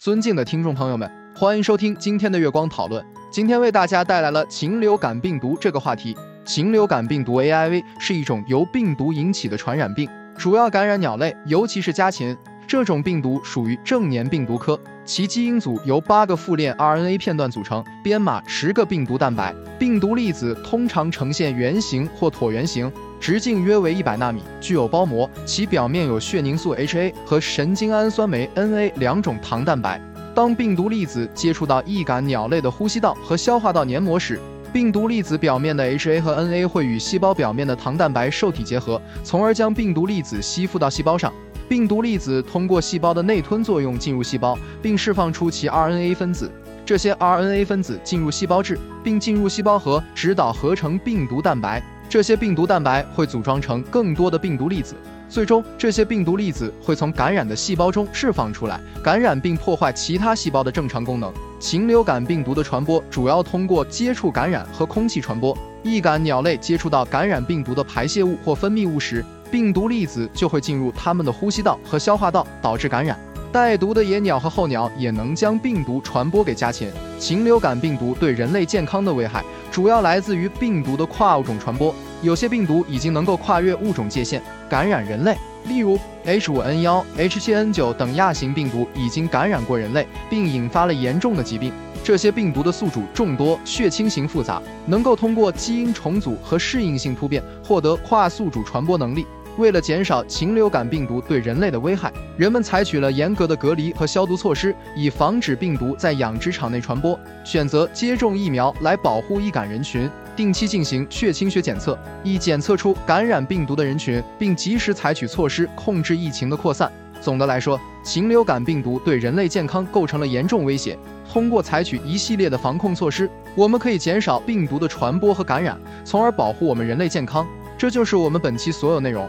尊敬的听众朋友们，欢迎收听今天的月光讨论。今天为大家带来了禽流感病毒这个话题。禽流感病毒 AIV 是一种由病毒引起的传染病，主要感染鸟类，尤其是家禽。这种病毒属于正黏病毒科，其基因组由八个复链 RNA 片段组成，编码十个病毒蛋白。病毒粒子通常呈现圆形或椭圆形，直径约为一百纳米，具有包膜，其表面有血凝素 HA 和神经氨酸酶 NA 两种糖蛋白。当病毒粒子接触到易感鸟类的呼吸道和消化道黏膜时，病毒粒子表面的 HA 和 NA 会与细胞表面的糖蛋白受体结合，从而将病毒粒子吸附到细胞上。病毒粒子通过细胞的内吞作用进入细胞，并释放出其 RNA 分子。这些 RNA 分子进入细胞质，并进入细胞核，指导合成病毒蛋白。这些病毒蛋白会组装成更多的病毒粒子，最终这些病毒粒子会从感染的细胞中释放出来，感染并破坏其他细胞的正常功能。禽流感病毒的传播主要通过接触感染和空气传播。易感鸟类接触到感染病毒的排泄物或分泌物时，病毒粒子就会进入它们的呼吸道和消化道，导致感染。带毒的野鸟和候鸟也能将病毒传播给家禽。禽流感病毒对人类健康的危害主要来自于病毒的跨物种传播。有些病毒已经能够跨越物种界限，感染人类。例如，H5N1、H7N9 等亚型病毒已经感染过人类，并引发了严重的疾病。这些病毒的宿主众多，血清型复杂，能够通过基因重组和适应性突变获得跨宿主传播能力。为了减少禽流感病毒对人类的危害，人们采取了严格的隔离和消毒措施，以防止病毒在养殖场内传播。选择接种疫苗来保护易感人群，定期进行血清学检测，以检测出感染病毒的人群，并及时采取措施控制疫情的扩散。总的来说，禽流感病毒对人类健康构成了严重威胁。通过采取一系列的防控措施，我们可以减少病毒的传播和感染，从而保护我们人类健康。这就是我们本期所有内容。